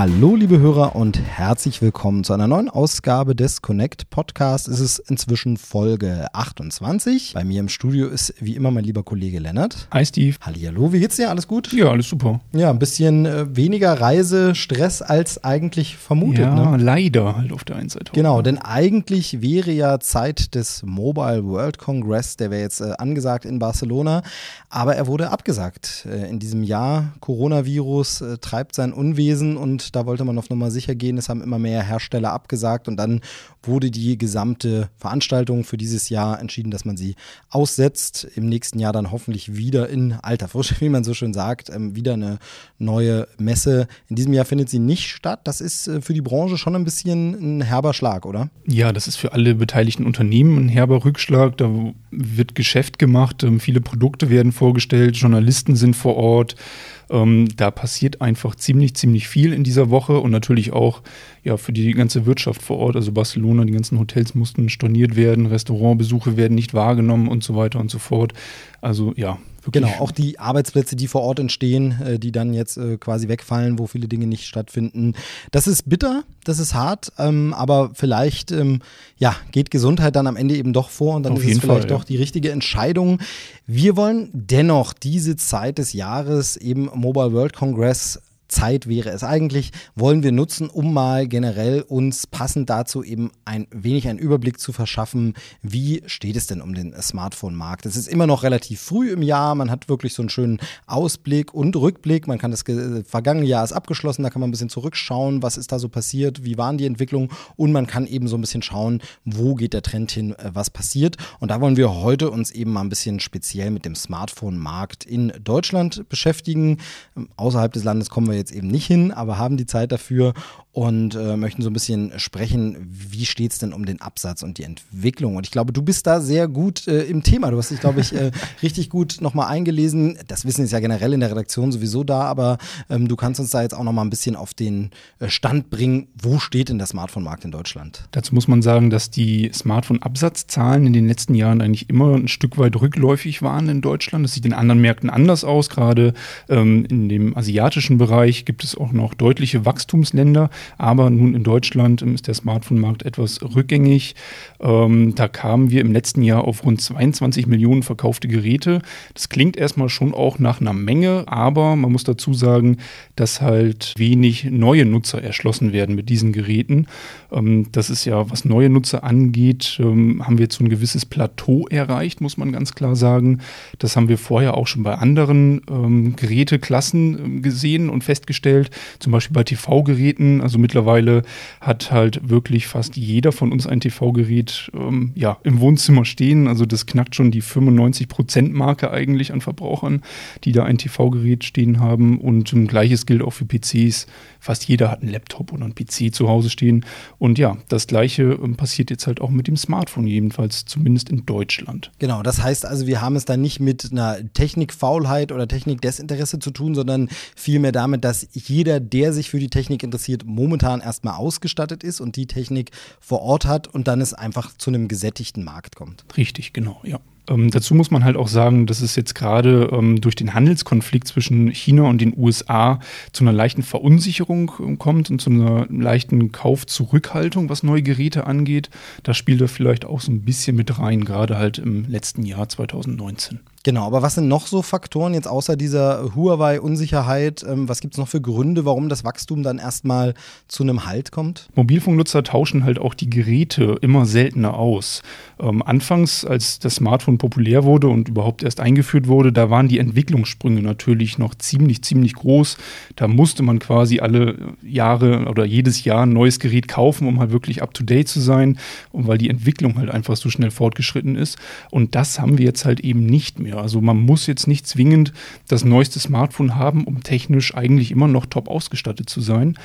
Hallo, liebe Hörer und herzlich willkommen zu einer neuen Ausgabe des Connect Podcasts. Es ist inzwischen Folge 28. Bei mir im Studio ist wie immer mein lieber Kollege Lennart. Hi Steve. Hallihallo, wie geht's dir? Alles gut? Ja, alles super. Ja, ein bisschen äh, weniger Reisestress als eigentlich vermutet. Ja, ne? leider halt auf der einen Seite. Genau, denn eigentlich wäre ja Zeit des Mobile World Congress, der wäre jetzt äh, angesagt in Barcelona, aber er wurde abgesagt äh, in diesem Jahr. Coronavirus äh, treibt sein Unwesen und da wollte man auf Nummer sicher gehen. Es haben immer mehr Hersteller abgesagt und dann wurde die gesamte Veranstaltung für dieses Jahr entschieden, dass man sie aussetzt. Im nächsten Jahr dann hoffentlich wieder in alter Frische, wie man so schön sagt, ähm, wieder eine neue Messe. In diesem Jahr findet sie nicht statt. Das ist äh, für die Branche schon ein bisschen ein herber Schlag, oder? Ja, das ist für alle beteiligten Unternehmen ein herber Rückschlag. Da wird Geschäft gemacht, ähm, viele Produkte werden vorgestellt, Journalisten sind vor Ort. Ähm, da passiert einfach ziemlich, ziemlich viel in dieser Woche und natürlich auch ja, für die ganze Wirtschaft vor Ort. Also Barcelona, die ganzen Hotels mussten storniert werden, Restaurantbesuche werden nicht wahrgenommen und so weiter und so fort. Also ja, Genau, auch die Arbeitsplätze, die vor Ort entstehen, äh, die dann jetzt äh, quasi wegfallen, wo viele Dinge nicht stattfinden. Das ist bitter, das ist hart, ähm, aber vielleicht ähm, ja, geht Gesundheit dann am Ende eben doch vor und dann Auf ist es vielleicht Fall, ja. doch die richtige Entscheidung. Wir wollen dennoch diese Zeit des Jahres eben Mobile World Congress Zeit wäre es eigentlich, wollen wir nutzen, um mal generell uns passend dazu eben ein wenig einen Überblick zu verschaffen, wie steht es denn um den Smartphone-Markt. Es ist immer noch relativ früh im Jahr, man hat wirklich so einen schönen Ausblick und Rückblick, man kann das ge- vergangene Jahr ist abgeschlossen, da kann man ein bisschen zurückschauen, was ist da so passiert, wie waren die Entwicklungen und man kann eben so ein bisschen schauen, wo geht der Trend hin, äh, was passiert. Und da wollen wir heute uns eben mal ein bisschen speziell mit dem Smartphone-Markt in Deutschland beschäftigen. Ähm, Außerhalb des Landes kommen wir jetzt eben nicht hin, aber haben die Zeit dafür und äh, möchten so ein bisschen sprechen, wie steht es denn um den Absatz und die Entwicklung. Und ich glaube, du bist da sehr gut äh, im Thema. Du hast dich, glaube ich, äh, richtig gut nochmal eingelesen. Das Wissen ist ja generell in der Redaktion sowieso da, aber ähm, du kannst uns da jetzt auch nochmal ein bisschen auf den äh, Stand bringen. Wo steht denn der Smartphone-Markt in Deutschland? Dazu muss man sagen, dass die Smartphone-Absatzzahlen in den letzten Jahren eigentlich immer ein Stück weit rückläufig waren in Deutschland. Das sieht in anderen Märkten anders aus. Gerade ähm, in dem asiatischen Bereich gibt es auch noch deutliche Wachstumsländer. Aber nun in Deutschland ähm, ist der Smartphone-Markt etwas rückgängig. Ähm, da kamen wir im letzten Jahr auf rund 22 Millionen verkaufte Geräte. Das klingt erstmal schon auch nach einer Menge, aber man muss dazu sagen, dass halt wenig neue Nutzer erschlossen werden mit diesen Geräten. Ähm, das ist ja, was neue Nutzer angeht, ähm, haben wir jetzt so ein gewisses Plateau erreicht, muss man ganz klar sagen. Das haben wir vorher auch schon bei anderen ähm, Geräteklassen ähm, gesehen und festgestellt, zum Beispiel bei TV-Geräten. Also mittlerweile hat halt wirklich fast jeder von uns ein TV-Gerät ähm, ja, im Wohnzimmer stehen. Also das knackt schon die 95%-Marke eigentlich an Verbrauchern, die da ein TV-Gerät stehen haben. Und ähm, gleiches gilt auch für PCs. Fast jeder hat einen Laptop oder einen PC zu Hause stehen. Und ja, das gleiche ähm, passiert jetzt halt auch mit dem Smartphone, jedenfalls zumindest in Deutschland. Genau, das heißt also, wir haben es da nicht mit einer Technikfaulheit oder Technikdesinteresse zu tun, sondern vielmehr damit, dass jeder, der sich für die Technik interessiert, momentan erstmal ausgestattet ist und die Technik vor Ort hat und dann es einfach zu einem gesättigten Markt kommt. Richtig, genau, ja. Ähm, dazu muss man halt auch sagen, dass es jetzt gerade ähm, durch den Handelskonflikt zwischen China und den USA zu einer leichten Verunsicherung ähm, kommt und zu einer leichten Kaufzurückhaltung, was neue Geräte angeht. Da spielt er vielleicht auch so ein bisschen mit rein, gerade halt im letzten Jahr 2019. Genau, aber was sind noch so Faktoren jetzt außer dieser Huawei-Unsicherheit? Ähm, was gibt es noch für Gründe, warum das Wachstum dann erstmal zu einem Halt kommt? Mobilfunknutzer tauschen halt auch die Geräte immer seltener aus. Ähm, anfangs, als das Smartphone populär wurde und überhaupt erst eingeführt wurde, da waren die Entwicklungssprünge natürlich noch ziemlich, ziemlich groß. Da musste man quasi alle Jahre oder jedes Jahr ein neues Gerät kaufen, um halt wirklich up-to-date zu sein und weil die Entwicklung halt einfach so schnell fortgeschritten ist. Und das haben wir jetzt halt eben nicht mehr. Weiter. Also man muss jetzt nicht zwingend das neueste Smartphone haben, um technisch eigentlich immer noch top ausgestattet zu sein.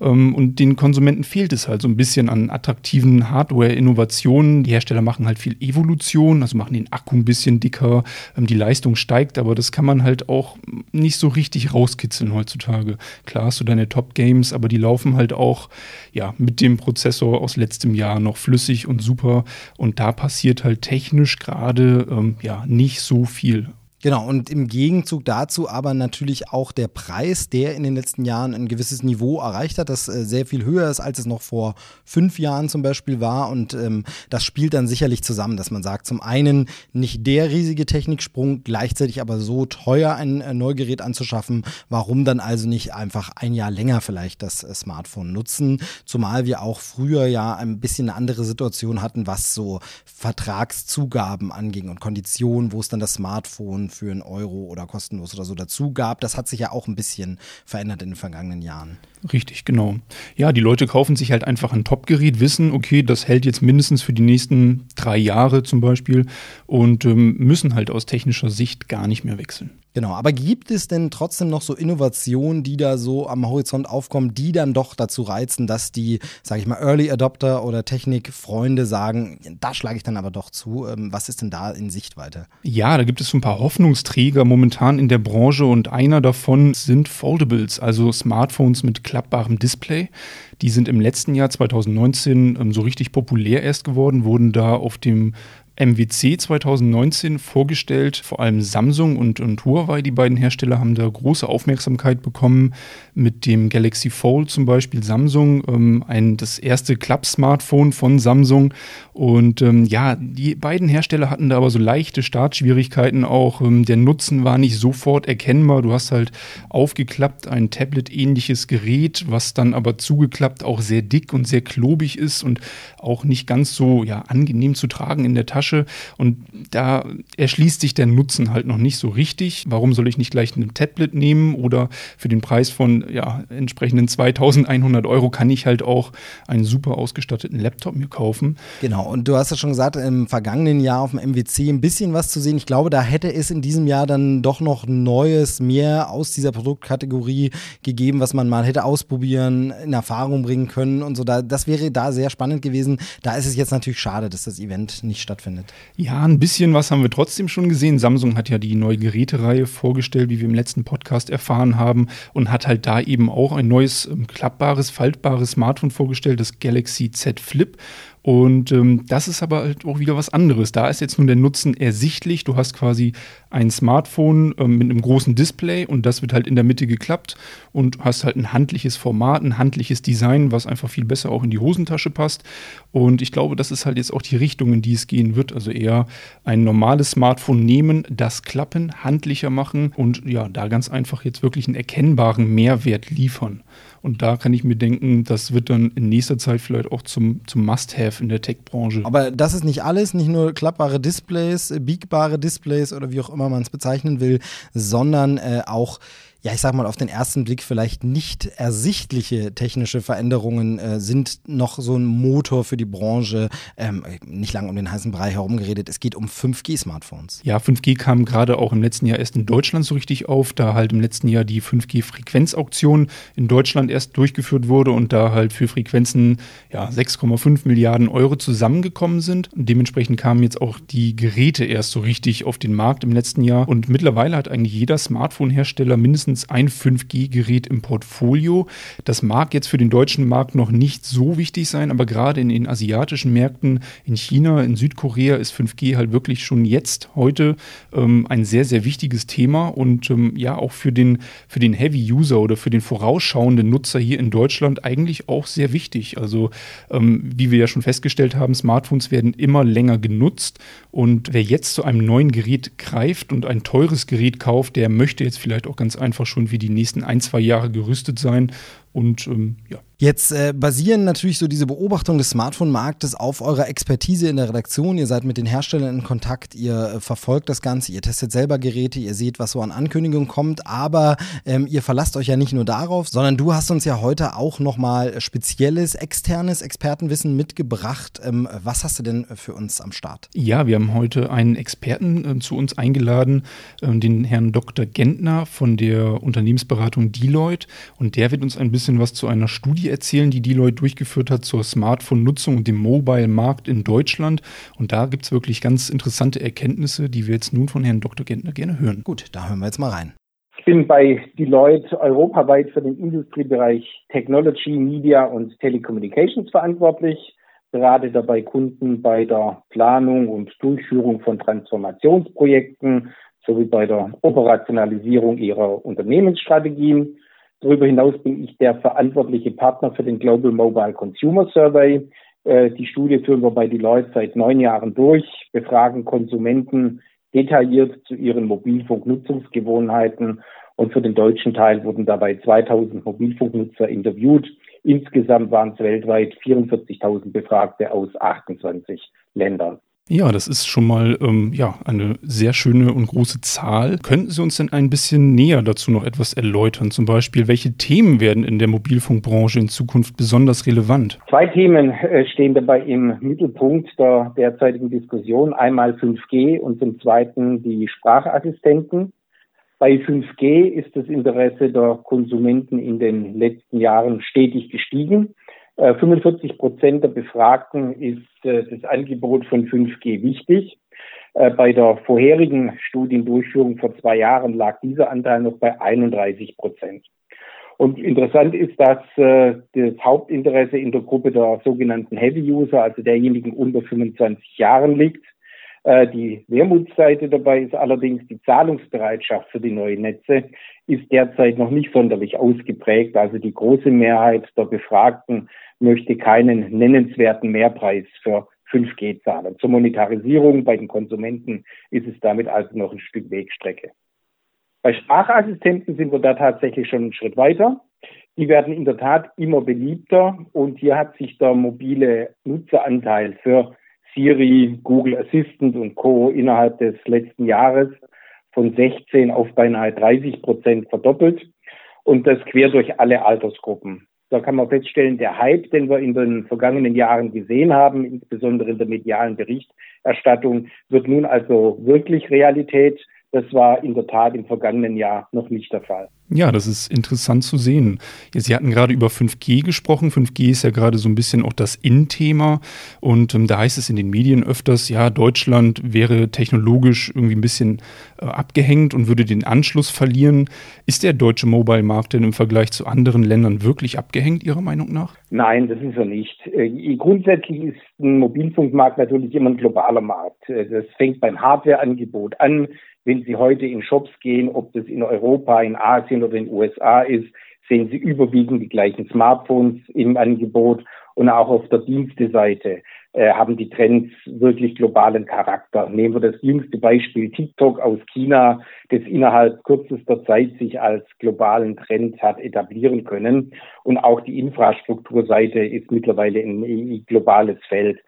Ähm, und den Konsumenten fehlt es halt so ein bisschen an attraktiven Hardware-Innovationen. Die Hersteller machen halt viel Evolution, also machen den Akku ein bisschen dicker, ähm, die Leistung steigt, aber das kann man halt auch nicht so richtig rauskitzeln heutzutage. Klar hast du deine Top-Games, aber die laufen halt auch ja, mit dem Prozessor aus letztem Jahr noch flüssig und super. Und da passiert halt technisch gerade ähm, ja nicht so viel. Genau, und im Gegenzug dazu aber natürlich auch der Preis, der in den letzten Jahren ein gewisses Niveau erreicht hat, das äh, sehr viel höher ist, als es noch vor fünf Jahren zum Beispiel war. Und ähm, das spielt dann sicherlich zusammen, dass man sagt, zum einen nicht der riesige Techniksprung, gleichzeitig aber so teuer ein äh, Neugerät anzuschaffen. Warum dann also nicht einfach ein Jahr länger vielleicht das äh, Smartphone nutzen? Zumal wir auch früher ja ein bisschen eine andere Situation hatten, was so Vertragszugaben anging und Konditionen, wo es dann das Smartphone für einen Euro oder kostenlos oder so dazu gab. Das hat sich ja auch ein bisschen verändert in den vergangenen Jahren. Richtig, genau. Ja, die Leute kaufen sich halt einfach ein Top-Gerät, wissen, okay, das hält jetzt mindestens für die nächsten drei Jahre zum Beispiel und ähm, müssen halt aus technischer Sicht gar nicht mehr wechseln. Genau, aber gibt es denn trotzdem noch so Innovationen, die da so am Horizont aufkommen, die dann doch dazu reizen, dass die, sage ich mal, Early Adopter oder Technikfreunde sagen, da schlage ich dann aber doch zu. Ähm, was ist denn da in Sichtweite? Ja, da gibt es so ein paar Hoffnungsträger momentan in der Branche und einer davon sind Foldables, also Smartphones mit klappbarem Display. Die sind im letzten Jahr 2019 ähm, so richtig populär erst geworden, wurden da auf dem MWC 2019 vorgestellt. Vor allem Samsung und, und Huawei, die beiden Hersteller, haben da große Aufmerksamkeit bekommen. Mit dem Galaxy Fold zum Beispiel Samsung, ähm, ein, das erste Club-Smartphone von Samsung. Und ähm, ja, die beiden Hersteller hatten da aber so leichte Startschwierigkeiten auch. Ähm, der Nutzen war nicht sofort erkennbar. Du hast halt aufgeklappt ein Tablet-ähnliches Gerät, was dann aber zugeklappt auch sehr dick und sehr klobig ist und auch nicht ganz so ja, angenehm zu tragen in der Tasche. Tasche und da erschließt sich der Nutzen halt noch nicht so richtig. Warum soll ich nicht gleich ein Tablet nehmen oder für den Preis von ja, entsprechenden 2100 Euro kann ich halt auch einen super ausgestatteten Laptop mir kaufen. Genau, und du hast ja schon gesagt, im vergangenen Jahr auf dem MWC ein bisschen was zu sehen. Ich glaube, da hätte es in diesem Jahr dann doch noch Neues, mehr aus dieser Produktkategorie gegeben, was man mal hätte ausprobieren, in Erfahrung bringen können und so. das wäre da sehr spannend gewesen. Da ist es jetzt natürlich schade, dass das Event nicht stattfindet stattfindet. Ja, ein bisschen was haben wir trotzdem schon gesehen. Samsung hat ja die neue Gerätereihe vorgestellt, wie wir im letzten Podcast erfahren haben, und hat halt da eben auch ein neues klappbares, faltbares Smartphone vorgestellt, das Galaxy Z Flip. Und ähm, das ist aber halt auch wieder was anderes. Da ist jetzt nun der Nutzen ersichtlich. Du hast quasi ein Smartphone ähm, mit einem großen Display und das wird halt in der Mitte geklappt und hast halt ein handliches Format, ein handliches Design, was einfach viel besser auch in die Hosentasche passt. Und ich glaube, das ist halt jetzt auch die Richtung, in die es gehen wird. Also eher ein normales Smartphone nehmen, das klappen, handlicher machen und ja, da ganz einfach jetzt wirklich einen erkennbaren Mehrwert liefern. Und da kann ich mir denken, das wird dann in nächster Zeit vielleicht auch zum, zum Must-Have in der Tech-Branche. Aber das ist nicht alles, nicht nur klappbare Displays, biegbare Displays oder wie auch immer man es bezeichnen will, sondern äh, auch ja, ich sag mal, auf den ersten Blick vielleicht nicht ersichtliche technische Veränderungen äh, sind noch so ein Motor für die Branche. Ähm, nicht lange um den heißen Brei herumgeredet. Es geht um 5G-Smartphones. Ja, 5G kam gerade auch im letzten Jahr erst in Deutschland so richtig auf, da halt im letzten Jahr die 5G-Frequenzauktion in Deutschland erst durchgeführt wurde und da halt für Frequenzen ja 6,5 Milliarden Euro zusammengekommen sind. Und dementsprechend kamen jetzt auch die Geräte erst so richtig auf den Markt im letzten Jahr. Und mittlerweile hat eigentlich jeder Smartphone-Hersteller mindestens mindestens ein 5G-Gerät im Portfolio. Das mag jetzt für den deutschen Markt noch nicht so wichtig sein, aber gerade in den asiatischen Märkten, in China, in Südkorea ist 5G halt wirklich schon jetzt, heute ähm, ein sehr, sehr wichtiges Thema und ähm, ja auch für den, für den Heavy-User oder für den vorausschauenden Nutzer hier in Deutschland eigentlich auch sehr wichtig. Also ähm, wie wir ja schon festgestellt haben, Smartphones werden immer länger genutzt und wer jetzt zu einem neuen Gerät greift und ein teures Gerät kauft, der möchte jetzt vielleicht auch ganz einfach schon für die nächsten ein, zwei Jahre gerüstet sein. Und ähm, ja. Jetzt äh, basieren natürlich so diese Beobachtungen des Smartphone-Marktes auf eurer Expertise in der Redaktion. Ihr seid mit den Herstellern in Kontakt, ihr äh, verfolgt das Ganze, ihr testet selber Geräte, ihr seht, was so an Ankündigungen kommt, aber ähm, ihr verlasst euch ja nicht nur darauf, sondern du hast uns ja heute auch nochmal spezielles, externes Expertenwissen mitgebracht. Ähm, was hast du denn für uns am Start? Ja, wir haben heute einen Experten äh, zu uns eingeladen, äh, den Herrn Dr. Gentner von der Unternehmensberatung Deloitte und der wird uns ein bisschen was zu einer Studie erzählen, die Deloitte durchgeführt hat zur Smartphone-Nutzung und dem Mobile-Markt in Deutschland. Und da gibt es wirklich ganz interessante Erkenntnisse, die wir jetzt nun von Herrn Dr. Gentner gerne hören. Gut, da hören wir jetzt mal rein. Ich bin bei Deloitte europaweit für den Industriebereich Technology, Media und Telecommunications verantwortlich, berate dabei Kunden bei der Planung und Durchführung von Transformationsprojekten sowie bei der Operationalisierung ihrer Unternehmensstrategien Darüber hinaus bin ich der verantwortliche Partner für den Global Mobile Consumer Survey. Äh, die Studie führen wir bei Deloitte seit neun Jahren durch, befragen Konsumenten detailliert zu ihren Mobilfunknutzungsgewohnheiten und für den deutschen Teil wurden dabei 2000 Mobilfunknutzer interviewt. Insgesamt waren es weltweit 44.000 Befragte aus 28 Ländern. Ja, das ist schon mal ähm, ja, eine sehr schöne und große Zahl. Könnten Sie uns denn ein bisschen näher dazu noch etwas erläutern? Zum Beispiel, welche Themen werden in der Mobilfunkbranche in Zukunft besonders relevant? Zwei Themen äh, stehen dabei im Mittelpunkt der derzeitigen Diskussion. Einmal 5G und zum Zweiten die Sprachassistenten. Bei 5G ist das Interesse der Konsumenten in den letzten Jahren stetig gestiegen. 45 äh, Prozent der Befragten ist äh, das Angebot von 5G wichtig. Äh, bei der vorherigen Studiendurchführung vor zwei Jahren lag dieser Anteil noch bei 31 Prozent. Und interessant ist, dass das Hauptinteresse in der Gruppe der sogenannten Heavy User, also derjenigen unter 25 Jahren liegt. Die Wermutsseite dabei ist allerdings die Zahlungsbereitschaft für die neuen Netze ist derzeit noch nicht sonderlich ausgeprägt. Also die große Mehrheit der Befragten möchte keinen nennenswerten Mehrpreis für 5G zahlen. Zur Monetarisierung bei den Konsumenten ist es damit also noch ein Stück Wegstrecke. Bei Sprachassistenten sind wir da tatsächlich schon einen Schritt weiter. Die werden in der Tat immer beliebter und hier hat sich der mobile Nutzeranteil für Siri, Google Assistant und Co. innerhalb des letzten Jahres von 16 auf beinahe 30 Prozent verdoppelt und das quer durch alle Altersgruppen. Da kann man feststellen, der Hype, den wir in den vergangenen Jahren gesehen haben, insbesondere in der medialen Berichterstattung, wird nun also wirklich Realität. Das war in der Tat im vergangenen Jahr noch nicht der Fall. Ja, das ist interessant zu sehen. Sie hatten gerade über 5G gesprochen. 5G ist ja gerade so ein bisschen auch das In-Thema. Und ähm, da heißt es in den Medien öfters, ja, Deutschland wäre technologisch irgendwie ein bisschen äh, abgehängt und würde den Anschluss verlieren. Ist der deutsche Mobile-Markt denn im Vergleich zu anderen Ländern wirklich abgehängt, Ihrer Meinung nach? Nein, das ist er nicht. Äh, grundsätzlich ist ein Mobilfunkmarkt natürlich immer ein globaler Markt. Äh, das fängt beim Hardwareangebot an wenn Sie heute in Shops gehen, ob das in Europa, in Asien oder in den USA ist, sehen Sie überwiegend die gleichen Smartphones im Angebot und auch auf der Diensteseite äh, haben die Trends wirklich globalen Charakter. Nehmen wir das jüngste Beispiel TikTok aus China, das innerhalb kürzester Zeit sich als globalen Trend hat etablieren können. Und auch die Infrastrukturseite ist mittlerweile ein globales Feld.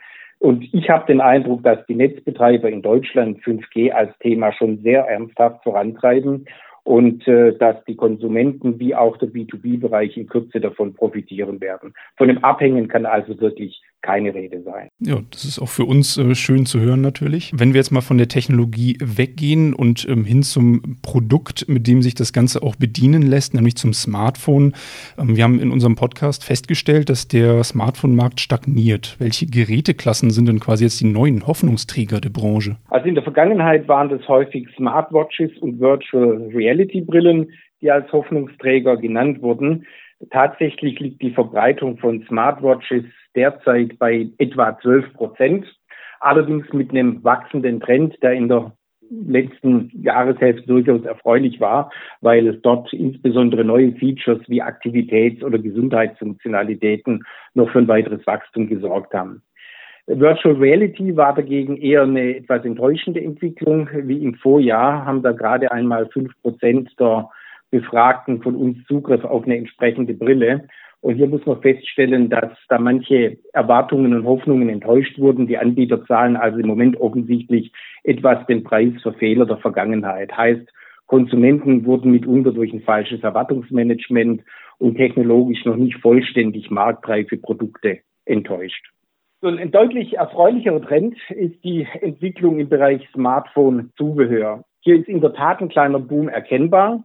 Und ich habe den Eindruck, dass die Netzbetreiber in Deutschland 5G als Thema schon sehr ernsthaft vorantreiben und äh, dass die Konsumenten wie auch der B2B-Bereich in Kürze davon profitieren werden. Von dem Abhängen kann also wirklich keine Rede sein. Ja, das ist auch für uns äh, schön zu hören natürlich. Wenn wir jetzt mal von der Technologie weggehen und ähm, hin zum Produkt, mit dem sich das Ganze auch bedienen lässt, nämlich zum Smartphone. Ähm, wir haben in unserem Podcast festgestellt, dass der Smartphone-Markt stagniert. Welche Geräteklassen sind denn quasi jetzt die neuen Hoffnungsträger der Branche? Also in der Vergangenheit waren das häufig Smartwatches und Virtual Reality Brillen, die als Hoffnungsträger genannt wurden. Tatsächlich liegt die Verbreitung von Smartwatches derzeit bei etwa 12 Prozent. Allerdings mit einem wachsenden Trend, der in der letzten Jahreshälfte durchaus erfreulich war, weil dort insbesondere neue Features wie Aktivitäts- oder Gesundheitsfunktionalitäten noch für ein weiteres Wachstum gesorgt haben. Virtual Reality war dagegen eher eine etwas enttäuschende Entwicklung. Wie im Vorjahr haben da gerade einmal fünf Prozent der Befragten von uns Zugriff auf eine entsprechende Brille. Und hier muss man feststellen, dass da manche Erwartungen und Hoffnungen enttäuscht wurden. Die Anbieter zahlen also im Moment offensichtlich etwas den Preis für Fehler der Vergangenheit. Heißt, Konsumenten wurden mitunter durch ein falsches Erwartungsmanagement und technologisch noch nicht vollständig marktreife Produkte enttäuscht. Und ein deutlich erfreulicherer Trend ist die Entwicklung im Bereich Smartphone-Zubehör. Hier ist in der Tat ein kleiner Boom erkennbar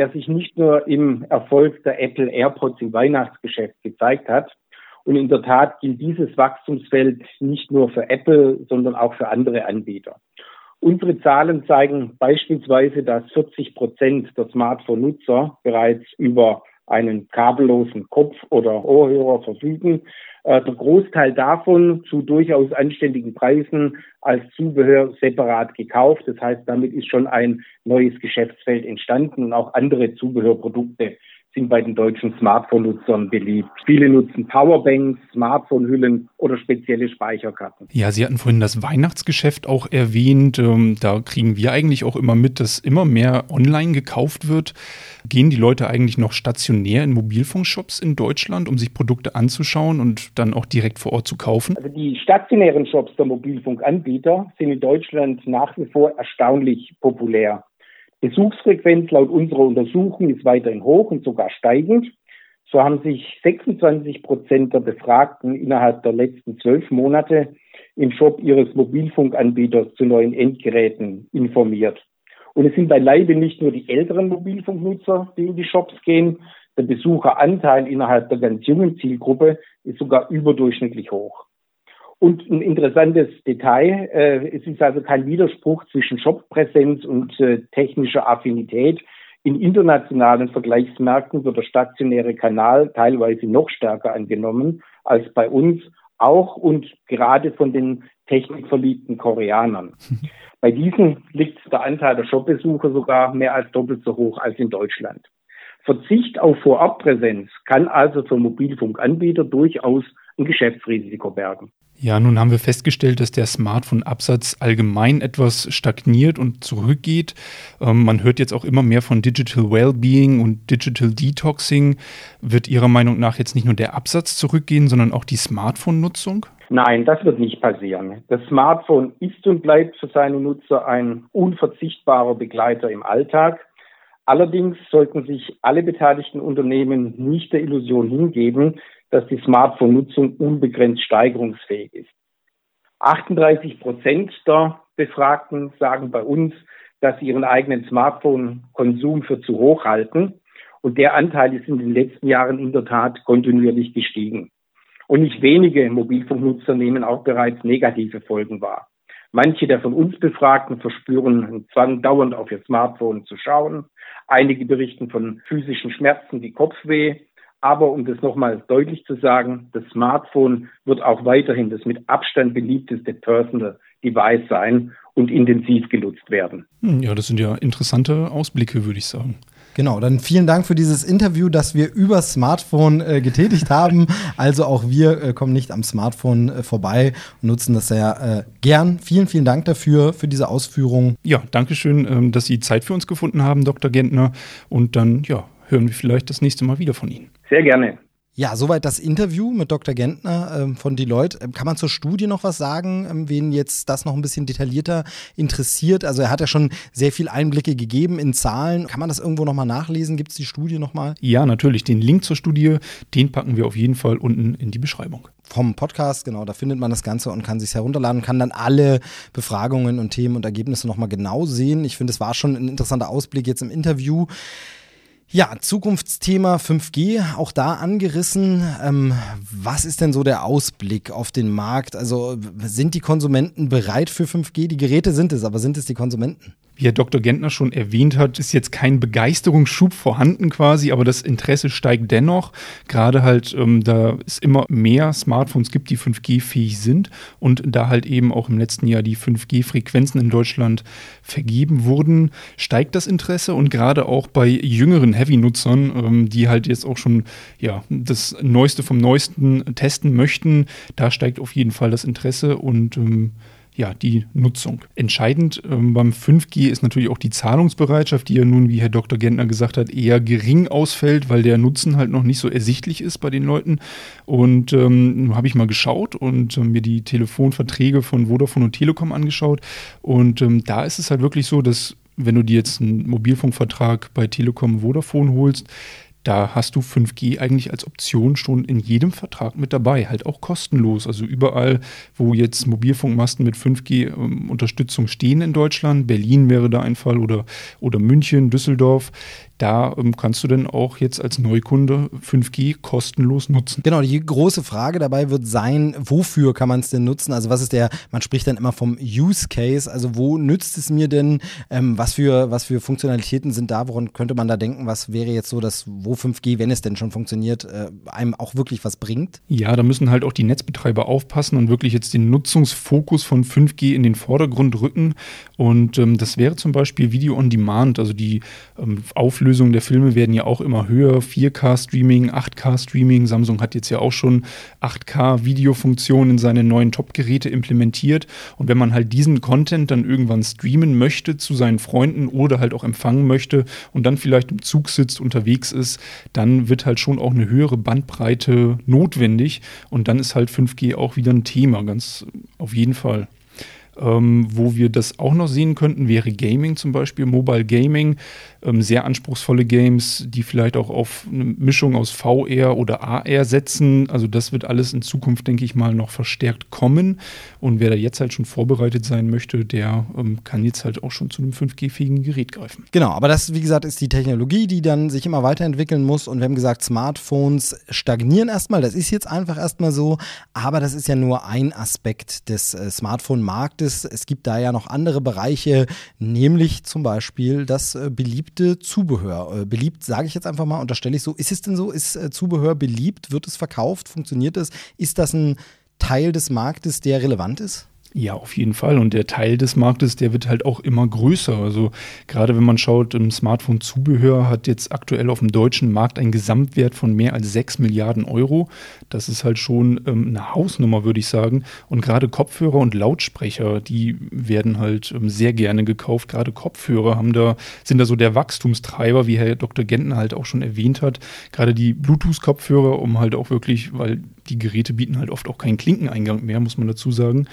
der sich nicht nur im Erfolg der Apple AirPods im Weihnachtsgeschäft gezeigt hat. Und in der Tat gilt dieses Wachstumsfeld nicht nur für Apple, sondern auch für andere Anbieter. Unsere Zahlen zeigen beispielsweise, dass 40 Prozent der Smartphone-Nutzer bereits über einen kabellosen Kopf- oder Ohrhörer verfügen. Äh, der Großteil davon zu durchaus anständigen Preisen als Zubehör separat gekauft. Das heißt, damit ist schon ein neues Geschäftsfeld entstanden und auch andere Zubehörprodukte sind bei den deutschen Smartphone-Nutzern beliebt. Viele nutzen Powerbanks, Smartphone-Hüllen oder spezielle Speicherkarten. Ja, Sie hatten vorhin das Weihnachtsgeschäft auch erwähnt. Ähm, da kriegen wir eigentlich auch immer mit, dass immer mehr online gekauft wird. Gehen die Leute eigentlich noch stationär in Mobilfunkshops in Deutschland, um sich Produkte anzuschauen und dann auch direkt vor Ort zu kaufen? Also die stationären Shops der Mobilfunkanbieter sind in Deutschland nach wie vor erstaunlich populär. Besuchsfrequenz laut unserer Untersuchung ist weiterhin hoch und sogar steigend. So haben sich 26 Prozent der Befragten innerhalb der letzten zwölf Monate im Shop ihres Mobilfunkanbieters zu neuen Endgeräten informiert. Und es sind beileibe nicht nur die älteren Mobilfunknutzer, die in die Shops gehen. Der Besucheranteil innerhalb der ganz jungen Zielgruppe ist sogar überdurchschnittlich hoch. Und ein interessantes Detail, äh, es ist also kein Widerspruch zwischen Shoppräsenz und äh, technischer Affinität. In internationalen Vergleichsmärkten wird der stationäre Kanal teilweise noch stärker angenommen als bei uns, auch und gerade von den technikverliebten Koreanern. Bei diesen liegt der Anteil der Shopbesucher sogar mehr als doppelt so hoch als in Deutschland. Verzicht auf Vorabpräsenz kann also für Mobilfunkanbieter durchaus ein Geschäftsrisiko bergen. Ja, nun haben wir festgestellt, dass der Smartphone-Absatz allgemein etwas stagniert und zurückgeht. Ähm, man hört jetzt auch immer mehr von Digital Wellbeing und Digital Detoxing. Wird Ihrer Meinung nach jetzt nicht nur der Absatz zurückgehen, sondern auch die Smartphone-Nutzung? Nein, das wird nicht passieren. Das Smartphone ist und bleibt für seine Nutzer ein unverzichtbarer Begleiter im Alltag. Allerdings sollten sich alle beteiligten Unternehmen nicht der Illusion hingeben, dass die Smartphone-Nutzung unbegrenzt steigerungsfähig ist. 38 Prozent der Befragten sagen bei uns, dass sie ihren eigenen Smartphone-Konsum für zu hoch halten. Und der Anteil ist in den letzten Jahren in der Tat kontinuierlich gestiegen. Und nicht wenige Mobilfunknutzer nehmen auch bereits negative Folgen wahr. Manche der von uns Befragten verspüren einen Zwang, dauernd auf ihr Smartphone zu schauen. Einige berichten von physischen Schmerzen wie Kopfweh. Aber um das nochmal deutlich zu sagen, das Smartphone wird auch weiterhin das mit Abstand beliebteste Personal Device sein und intensiv genutzt werden. Hm, ja, das sind ja interessante Ausblicke, würde ich sagen. Genau, dann vielen Dank für dieses Interview, das wir über Smartphone äh, getätigt haben. Also auch wir äh, kommen nicht am Smartphone äh, vorbei und nutzen das sehr äh, gern. Vielen, vielen Dank dafür, für diese Ausführungen. Ja, danke schön, ähm, dass Sie Zeit für uns gefunden haben, Dr. Gentner. Und dann, ja, hören wir vielleicht das nächste Mal wieder von Ihnen. Sehr gerne. Ja, soweit das Interview mit Dr. Gentner ähm, von Deloitte. Ähm, kann man zur Studie noch was sagen, ähm, wen jetzt das noch ein bisschen detaillierter interessiert? Also er hat ja schon sehr viel Einblicke gegeben in Zahlen. Kann man das irgendwo nochmal nachlesen? Gibt es die Studie nochmal? Ja, natürlich. Den Link zur Studie, den packen wir auf jeden Fall unten in die Beschreibung. Vom Podcast, genau, da findet man das Ganze und kann sich herunterladen, kann dann alle Befragungen und Themen und Ergebnisse nochmal genau sehen. Ich finde, es war schon ein interessanter Ausblick jetzt im Interview. Ja, Zukunftsthema 5G, auch da angerissen. Ähm, was ist denn so der Ausblick auf den Markt? Also sind die Konsumenten bereit für 5G? Die Geräte sind es, aber sind es die Konsumenten? Wie Herr Dr. Gentner schon erwähnt hat, ist jetzt kein Begeisterungsschub vorhanden quasi, aber das Interesse steigt dennoch. Gerade halt, ähm, da es immer mehr Smartphones gibt, die 5G-fähig sind und da halt eben auch im letzten Jahr die 5G-Frequenzen in Deutschland vergeben wurden, steigt das Interesse und gerade auch bei jüngeren Heavy-Nutzern, ähm, die halt jetzt auch schon ja, das Neueste vom Neuesten testen möchten, da steigt auf jeden Fall das Interesse und ähm, ja, die Nutzung. Entscheidend ähm, beim 5G ist natürlich auch die Zahlungsbereitschaft, die ja nun, wie Herr Dr. Gentner gesagt hat, eher gering ausfällt, weil der Nutzen halt noch nicht so ersichtlich ist bei den Leuten. Und ähm, habe ich mal geschaut und äh, mir die Telefonverträge von Vodafone und Telekom angeschaut. Und ähm, da ist es halt wirklich so, dass wenn du dir jetzt einen Mobilfunkvertrag bei Telekom Vodafone holst, da hast du 5G eigentlich als Option schon in jedem Vertrag mit dabei, halt auch kostenlos. Also überall, wo jetzt Mobilfunkmasten mit 5G-Unterstützung ähm, stehen in Deutschland, Berlin wäre da ein Fall oder, oder München, Düsseldorf, da ähm, kannst du denn auch jetzt als Neukunde 5G kostenlos nutzen. Genau, die große Frage dabei wird sein, wofür kann man es denn nutzen? Also was ist der, man spricht dann immer vom Use Case, also wo nützt es mir denn? Ähm, was, für, was für Funktionalitäten sind da? Woran könnte man da denken? Was wäre jetzt so, dass wo 5G, wenn es denn schon funktioniert, äh, einem auch wirklich was bringt? Ja, da müssen halt auch die Netzbetreiber aufpassen und wirklich jetzt den Nutzungsfokus von 5G in den Vordergrund rücken. Und ähm, das wäre zum Beispiel Video on Demand, also die ähm, Auflösung Auflösungen der Filme werden ja auch immer höher. 4K-Streaming, 8K-Streaming. Samsung hat jetzt ja auch schon 8K-Videofunktionen in seine neuen Top-Geräte implementiert. Und wenn man halt diesen Content dann irgendwann streamen möchte zu seinen Freunden oder halt auch empfangen möchte und dann vielleicht im Zug sitzt, unterwegs ist, dann wird halt schon auch eine höhere Bandbreite notwendig. Und dann ist halt 5G auch wieder ein Thema, ganz auf jeden Fall. Ähm, wo wir das auch noch sehen könnten, wäre Gaming zum Beispiel, Mobile Gaming ähm, sehr anspruchsvolle Games, die vielleicht auch auf eine Mischung aus VR oder AR setzen. Also das wird alles in Zukunft, denke ich mal, noch verstärkt kommen. Und wer da jetzt halt schon vorbereitet sein möchte, der ähm, kann jetzt halt auch schon zu einem 5G-fähigen Gerät greifen. Genau, aber das, wie gesagt, ist die Technologie, die dann sich immer weiterentwickeln muss. Und wir haben gesagt, Smartphones stagnieren erstmal. Das ist jetzt einfach erstmal so. Aber das ist ja nur ein Aspekt des äh, Smartphone-Marktes. Es gibt da ja noch andere Bereiche, nämlich zum Beispiel das äh, beliebte beliebte Zubehör. Äh, beliebt sage ich jetzt einfach mal, unterstelle ich so. Ist es denn so? Ist äh, Zubehör beliebt? Wird es verkauft? Funktioniert es? Ist das ein Teil des Marktes, der relevant ist? Ja, auf jeden Fall. Und der Teil des Marktes, der wird halt auch immer größer. Also gerade wenn man schaut, im Smartphone-Zubehör hat jetzt aktuell auf dem deutschen Markt einen Gesamtwert von mehr als 6 Milliarden Euro. Das ist halt schon ähm, eine Hausnummer, würde ich sagen. Und gerade Kopfhörer und Lautsprecher, die werden halt ähm, sehr gerne gekauft. Gerade Kopfhörer haben da, sind da so der Wachstumstreiber, wie Herr Dr. Gentner halt auch schon erwähnt hat. Gerade die Bluetooth-Kopfhörer, um halt auch wirklich, weil die Geräte bieten halt oft auch keinen Klinkeneingang mehr, muss man dazu sagen.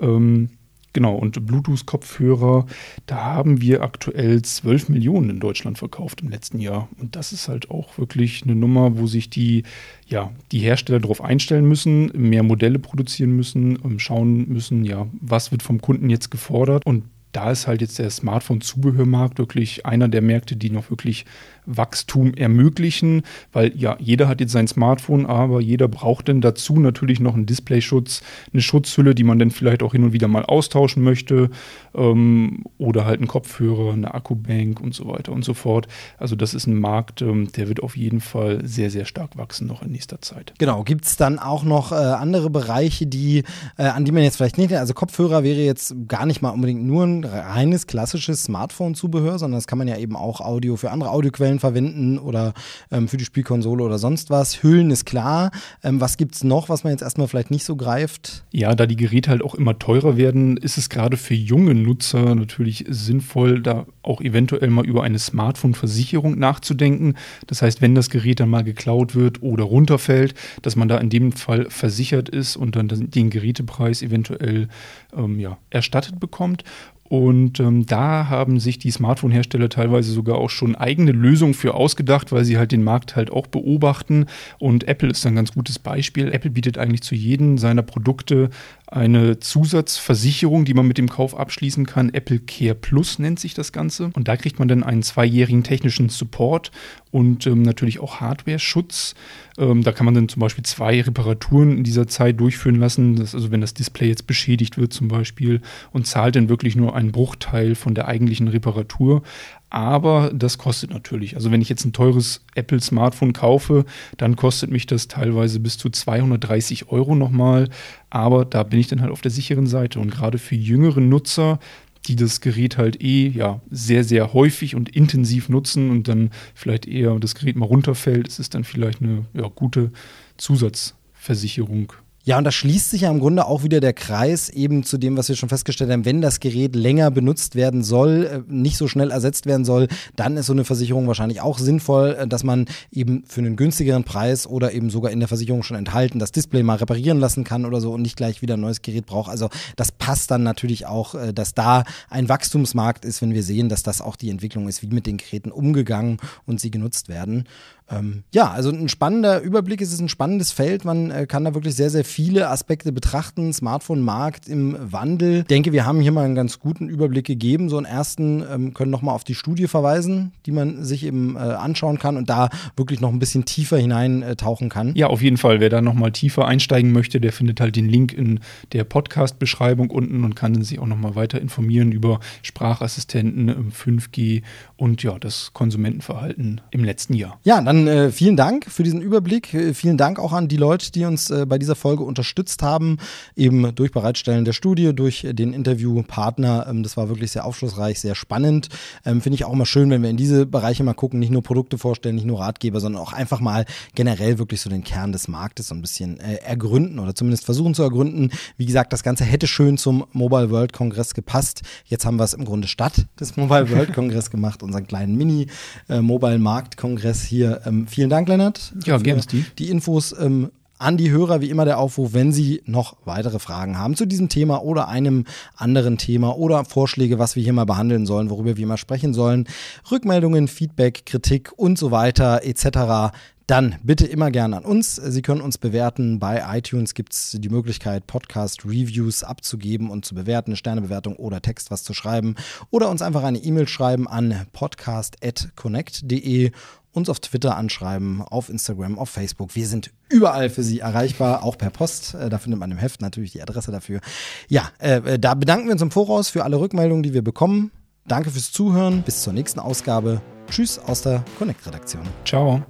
Ähm, genau, und Bluetooth-Kopfhörer, da haben wir aktuell 12 Millionen in Deutschland verkauft im letzten Jahr. Und das ist halt auch wirklich eine Nummer, wo sich die, ja, die Hersteller darauf einstellen müssen, mehr Modelle produzieren müssen, ähm, schauen müssen, ja, was wird vom Kunden jetzt gefordert. Und da ist halt jetzt der Smartphone-Zubehörmarkt wirklich einer der Märkte, die noch wirklich Wachstum ermöglichen, weil ja, jeder hat jetzt sein Smartphone, aber jeder braucht dann dazu natürlich noch einen Displayschutz, eine Schutzhülle, die man dann vielleicht auch hin und wieder mal austauschen möchte ähm, oder halt einen Kopfhörer, eine Akkubank und so weiter und so fort. Also das ist ein Markt, ähm, der wird auf jeden Fall sehr, sehr stark wachsen noch in nächster Zeit. Genau, gibt es dann auch noch äh, andere Bereiche, die, äh, an die man jetzt vielleicht nicht, also Kopfhörer wäre jetzt gar nicht mal unbedingt nur ein reines klassisches Smartphone-Zubehör, sondern das kann man ja eben auch Audio für andere Audioquellen Schnittstellen verwenden oder ähm, für die Spielkonsole oder sonst was. Hüllen ist klar. Ähm, was gibt es noch, was man jetzt erstmal vielleicht nicht so greift? Ja, da die Geräte halt auch immer teurer werden, ist es gerade für junge Nutzer natürlich sinnvoll, da auch eventuell mal über eine Smartphone-Versicherung nachzudenken. Das heißt, wenn das Gerät dann mal geklaut wird oder runterfällt, dass man da in dem Fall versichert ist und dann den Gerätepreis eventuell ähm, ja, erstattet bekommt. Und ähm, da haben sich die Smartphone-Hersteller teilweise sogar auch schon eigene Lösungen für ausgedacht, weil sie halt den Markt halt auch beobachten. Und Apple ist ein ganz gutes Beispiel. Apple bietet eigentlich zu jedem seiner Produkte eine Zusatzversicherung, die man mit dem Kauf abschließen kann. Apple Care Plus nennt sich das Ganze. Und da kriegt man dann einen zweijährigen technischen Support und ähm, natürlich auch Hardware-Schutz. Ähm, da kann man dann zum Beispiel zwei Reparaturen in dieser Zeit durchführen lassen. Das, also wenn das Display jetzt beschädigt wird zum Beispiel und zahlt dann wirklich nur einen Bruchteil von der eigentlichen Reparatur. Aber das kostet natürlich. Also wenn ich jetzt ein teures Apple Smartphone kaufe, dann kostet mich das teilweise bis zu 230 Euro nochmal. Aber da bin ich dann halt auf der sicheren Seite. Und gerade für jüngere Nutzer, die das Gerät halt eh ja sehr, sehr häufig und intensiv nutzen und dann vielleicht eher das Gerät mal runterfällt, ist es dann vielleicht eine ja, gute Zusatzversicherung Ja, und da schließt sich ja im Grunde auch wieder der Kreis eben zu dem, was wir schon festgestellt haben. Wenn das Gerät länger benutzt werden soll, äh, nicht so schnell ersetzt werden soll, dann ist so eine Versicherung wahrscheinlich auch sinnvoll, äh, dass man eben für einen günstigeren Preis oder eben sogar in der Versicherung schon enthalten das Display mal reparieren lassen kann oder so und nicht gleich wieder ein neues Gerät braucht. Also das passt dann natürlich auch, äh, dass da ein Wachstumsmarkt ist, wenn wir sehen, dass das auch die Entwicklung ist, wie mit den Geräten umgegangen und sie genutzt werden. Ähm, ja, also ein spannender Überblick, es ist ein spannendes Feld. Man äh, kann da wirklich sehr, sehr viele Aspekte betrachten. Smartphone-Markt im Wandel. Ich denke, wir haben hier mal einen ganz guten Überblick gegeben. So einen ersten ähm, können nochmal auf die Studie verweisen, die man sich eben äh, anschauen kann und da wirklich noch ein bisschen tiefer hineintauchen äh, kann. Ja, auf jeden Fall. Wer da nochmal tiefer einsteigen möchte, der findet halt den Link in der Podcast-Beschreibung unten und kann sich auch nochmal weiter informieren über Sprachassistenten, 5G und ja, das Konsumentenverhalten im letzten Jahr. Ja, dann dann äh, vielen Dank für diesen Überblick. Äh, vielen Dank auch an die Leute, die uns äh, bei dieser Folge unterstützt haben, eben durch Bereitstellen der Studie, durch den Interviewpartner. Ähm, das war wirklich sehr aufschlussreich, sehr spannend. Ähm, Finde ich auch immer schön, wenn wir in diese Bereiche mal gucken, nicht nur Produkte vorstellen, nicht nur Ratgeber, sondern auch einfach mal generell wirklich so den Kern des Marktes so ein bisschen äh, ergründen oder zumindest versuchen zu ergründen. Wie gesagt, das Ganze hätte schön zum Mobile World Kongress gepasst. Jetzt haben wir es im Grunde statt des Mobile World Kongress gemacht, unseren kleinen Mini-Mobile äh, Markt Kongress hier ähm, vielen Dank, Lennart. Ja, gerne, Steve. Die Infos ähm, an die Hörer wie immer der Aufruf, wenn Sie noch weitere Fragen haben zu diesem Thema oder einem anderen Thema oder Vorschläge, was wir hier mal behandeln sollen, worüber wir mal sprechen sollen, Rückmeldungen, Feedback, Kritik und so weiter etc. Dann bitte immer gerne an uns. Sie können uns bewerten. Bei iTunes gibt es die Möglichkeit, Podcast-Reviews abzugeben und zu bewerten, eine Sternebewertung oder Text was zu schreiben. Oder uns einfach eine E-Mail schreiben an podcast.connect.de uns auf Twitter anschreiben, auf Instagram, auf Facebook. Wir sind überall für Sie erreichbar, auch per Post. Äh, da findet man im Heft natürlich die Adresse dafür. Ja, äh, äh, da bedanken wir uns im Voraus für alle Rückmeldungen, die wir bekommen. Danke fürs Zuhören. Bis zur nächsten Ausgabe. Tschüss aus der Connect-Redaktion. Ciao.